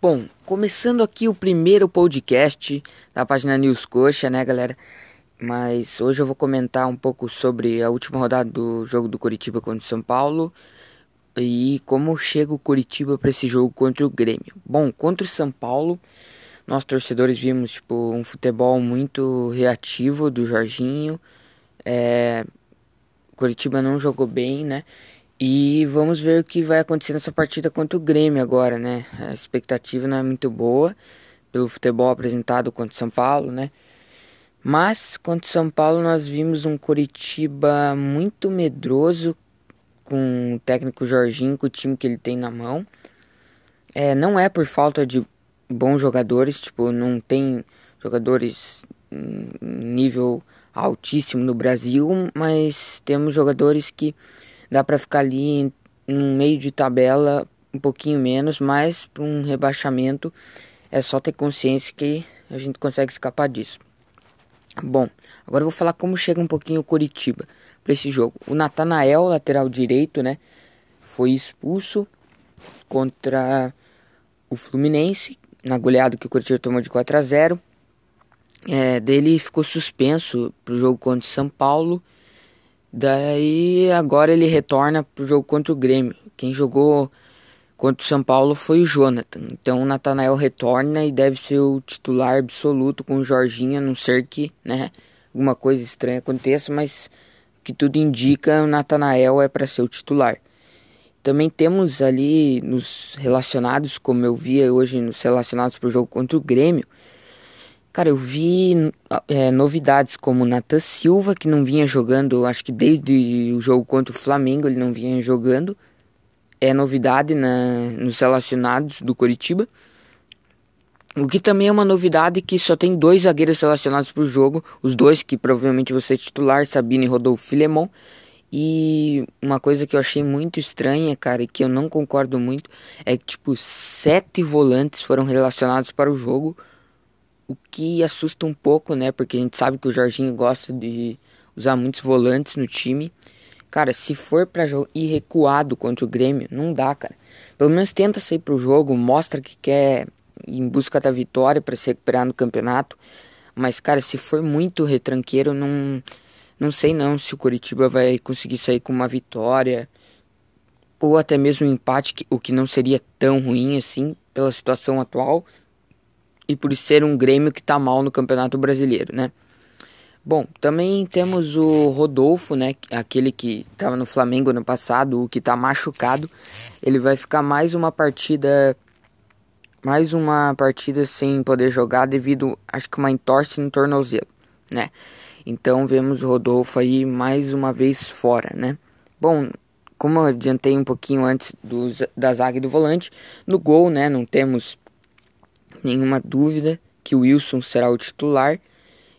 Bom, começando aqui o primeiro podcast da página News Coxa, né, galera? Mas hoje eu vou comentar um pouco sobre a última rodada do jogo do Curitiba contra o São Paulo e como chega o Curitiba para esse jogo contra o Grêmio. Bom, contra o São Paulo, nós torcedores vimos tipo um futebol muito reativo do Jorginho. É, Curitiba não jogou bem, né? E vamos ver o que vai acontecer nessa partida contra o Grêmio agora, né? A expectativa não é muito boa pelo futebol apresentado contra o São Paulo, né? Mas contra o São Paulo nós vimos um Curitiba muito medroso com o técnico Jorginho, com o time que ele tem na mão. É, não é por falta de bons jogadores, tipo, não tem jogadores nível altíssimo no Brasil, mas temos jogadores que dá para ficar ali no meio de tabela um pouquinho menos, mas para um rebaixamento é só ter consciência que a gente consegue escapar disso. Bom, agora eu vou falar como chega um pouquinho o Curitiba para esse jogo. O Natanael, lateral direito, né, foi expulso contra o Fluminense na goleada que o Curitiba tomou de 4 a 0. É, dele ficou suspenso para o jogo contra o São Paulo Daí agora ele retorna pro jogo contra o Grêmio. Quem jogou contra o São Paulo foi o Jonathan. Então o Natanael retorna e deve ser o titular absoluto com o Jorginho, a não ser que, né, alguma coisa estranha aconteça, mas que tudo indica, o Natanael é para ser o titular. Também temos ali nos relacionados, como eu via hoje nos relacionados para o jogo contra o Grêmio, Cara, eu vi é, novidades como o Nathan Silva, que não vinha jogando, acho que desde o jogo contra o Flamengo ele não vinha jogando. É novidade na, nos relacionados do Coritiba. O que também é uma novidade que só tem dois zagueiros relacionados para o jogo. Os dois que provavelmente vão ser titular, Sabine e Rodolfo Filemon. E uma coisa que eu achei muito estranha, cara, e que eu não concordo muito, é que, tipo, sete volantes foram relacionados para o jogo o que assusta um pouco, né? Porque a gente sabe que o Jorginho gosta de usar muitos volantes no time. Cara, se for para ir recuado contra o Grêmio, não dá, cara. Pelo menos tenta sair pro jogo, mostra que quer ir em busca da vitória para se recuperar no campeonato. Mas, cara, se for muito retranqueiro, não, não sei não se o Curitiba vai conseguir sair com uma vitória. Ou até mesmo um empate, o que não seria tão ruim assim, pela situação atual e por ser um Grêmio que está mal no Campeonato Brasileiro, né? Bom, também temos o Rodolfo, né? Aquele que estava no Flamengo ano passado, o que está machucado. Ele vai ficar mais uma partida. Mais uma partida sem poder jogar devido, acho que uma entorse no tornozelo, né? Então vemos o Rodolfo aí mais uma vez fora, né? Bom, como eu adiantei um pouquinho antes do, da zaga e do volante, no gol, né? Não temos nenhuma dúvida que o Wilson será o titular.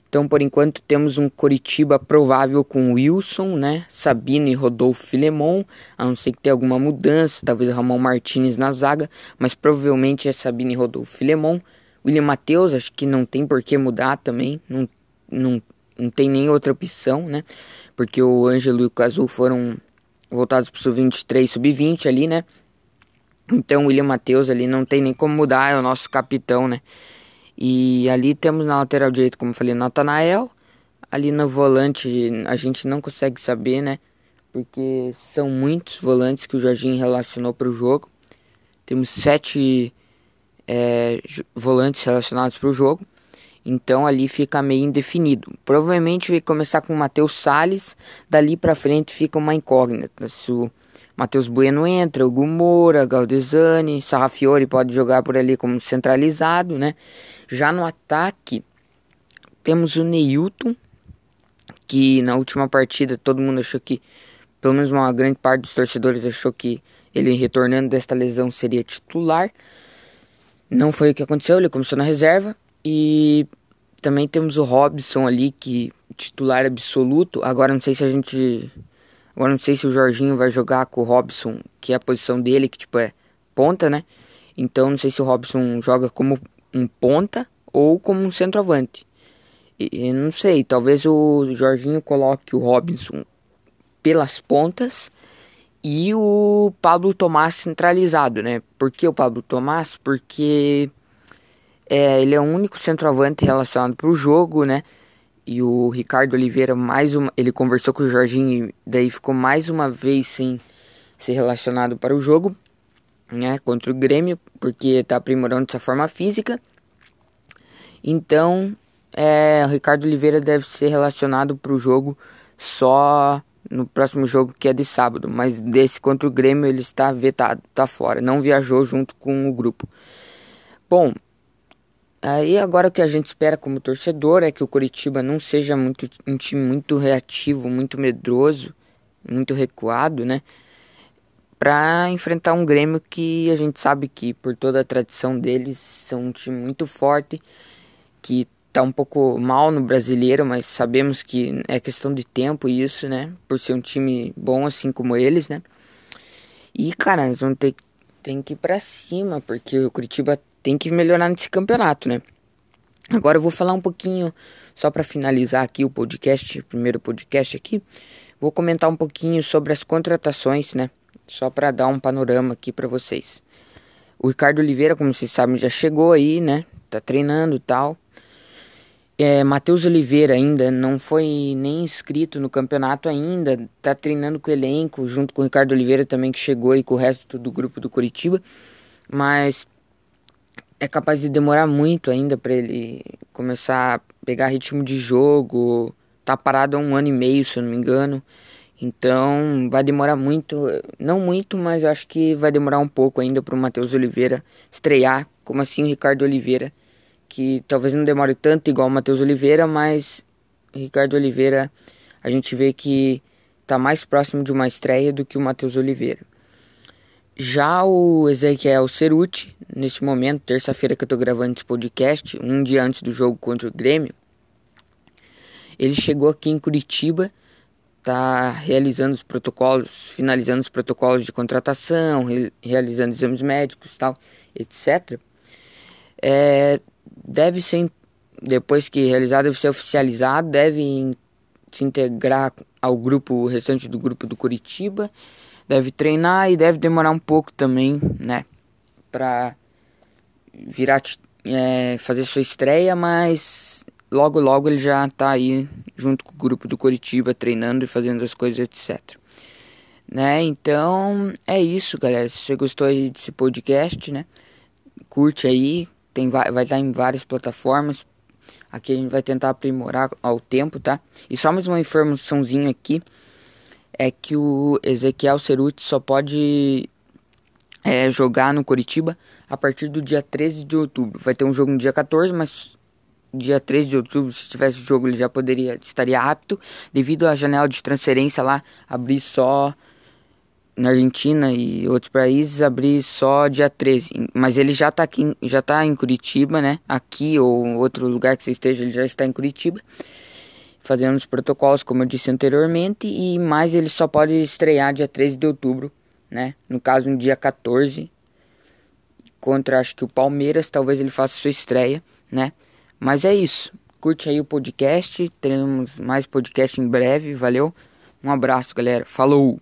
Então, por enquanto, temos um Coritiba provável com Wilson, né? Sabino e Rodolfo Filemon, a não ser que tenha alguma mudança, talvez Ramon Martinez na zaga, mas provavelmente é Sabino e Rodolfo Filemon. William Matheus, acho que não tem por que mudar também, não, não, não tem nem outra opção, né? Porque o Ângelo e o Cazu foram voltados para o sub-23, sub-20 ali, né? Então o William Matheus ali não tem nem como mudar, é o nosso capitão, né? E ali temos na lateral direita, como eu falei, Natanael. Ali no volante a gente não consegue saber, né? Porque são muitos volantes que o Jorginho relacionou para o jogo. Temos sete é, volantes relacionados para o jogo. Então ali fica meio indefinido. Provavelmente vai começar com o Matheus Salles. Dali para frente fica uma incógnita. Se o Matheus Bueno entra, o Gumora, Galdesani, Sarrafiori pode jogar por ali como centralizado, né? Já no ataque, temos o Neilton, que na última partida todo mundo achou que, pelo menos uma grande parte dos torcedores achou que ele retornando desta lesão seria titular. Não foi o que aconteceu, ele começou na reserva. E também temos o Robson ali, que titular absoluto. Agora não sei se a gente Agora não sei se o Jorginho vai jogar com o Robson, que é a posição dele, que tipo é ponta, né? Então não sei se o Robson joga como um ponta ou como um centroavante. E, não sei, talvez o Jorginho coloque o Robson pelas pontas e o Pablo Tomás centralizado, né? Por que o Pablo Tomás? Porque é, ele é o único centroavante relacionado para o jogo, né? E o Ricardo Oliveira, mais uma, ele conversou com o Jorginho e daí ficou mais uma vez sem ser relacionado para o jogo, né? Contra o Grêmio, porque está aprimorando sua forma física. Então, é, o Ricardo Oliveira deve ser relacionado para o jogo só no próximo jogo que é de sábado, mas desse contra o Grêmio ele está vetado, está fora, não viajou junto com o grupo. Bom, aí agora o que a gente espera como torcedor é que o Curitiba não seja muito um time muito reativo, muito medroso, muito recuado, né? Para enfrentar um Grêmio que a gente sabe que por toda a tradição deles são um time muito forte, que tá um pouco mal no brasileiro, mas sabemos que é questão de tempo isso, né? Por ser um time bom assim como eles, né? E, cara, nós vamos ter tem que ir pra cima, porque o Curitiba tem que melhorar nesse campeonato, né? Agora eu vou falar um pouquinho, só para finalizar aqui o podcast, o primeiro podcast aqui, vou comentar um pouquinho sobre as contratações, né? Só para dar um panorama aqui para vocês. O Ricardo Oliveira, como vocês sabem, já chegou aí, né? Tá treinando e tal. É, Matheus Oliveira ainda não foi nem inscrito no campeonato ainda, tá treinando com o elenco, junto com o Ricardo Oliveira também que chegou e com o resto do grupo do Curitiba, mas é capaz de demorar muito ainda para ele começar a pegar ritmo de jogo, tá parado há um ano e meio, se eu não me engano, então vai demorar muito, não muito, mas eu acho que vai demorar um pouco ainda para o Matheus Oliveira estrear, como assim o Ricardo Oliveira que talvez não demore tanto igual o Matheus Oliveira, mas Ricardo Oliveira a gente vê que está mais próximo de uma estreia do que o Matheus Oliveira. Já o Ezequiel Ceruti, nesse momento, terça-feira que eu estou gravando esse podcast, um dia antes do jogo contra o Grêmio, ele chegou aqui em Curitiba, está realizando os protocolos, finalizando os protocolos de contratação, re realizando exames médicos, tal, etc. É, deve ser, depois que realizado, deve ser oficializado, deve se integrar ao grupo restante do grupo do Curitiba, deve treinar e deve demorar um pouco também, né, para virar é, fazer sua estreia, mas logo logo ele já tá aí junto com o grupo do Curitiba treinando e fazendo as coisas etc. Né? Então é isso, galera. Se você gostou aí desse podcast, né? Curte aí, tem, vai, estar em várias plataformas. Aqui a gente vai tentar aprimorar ao tempo, tá? E só mais uma informaçãozinha aqui. É que o Ezequiel Ceruti só pode é, jogar no Curitiba a partir do dia 13 de outubro. Vai ter um jogo no dia 14, mas dia 13 de outubro, se tivesse jogo, ele já poderia estaria apto, devido à janela de transferência lá abrir só na Argentina e outros países abrir só dia 13. Mas ele já está aqui, já tá em Curitiba, né? Aqui ou outro lugar que você esteja, ele já está em Curitiba. Fazendo os protocolos, como eu disse anteriormente, e mais ele só pode estrear dia 13 de outubro, né? No caso, no dia 14, contra acho que o Palmeiras, talvez ele faça sua estreia, né? Mas é isso. Curte aí o podcast, teremos mais podcast em breve, valeu? Um abraço, galera. Falou!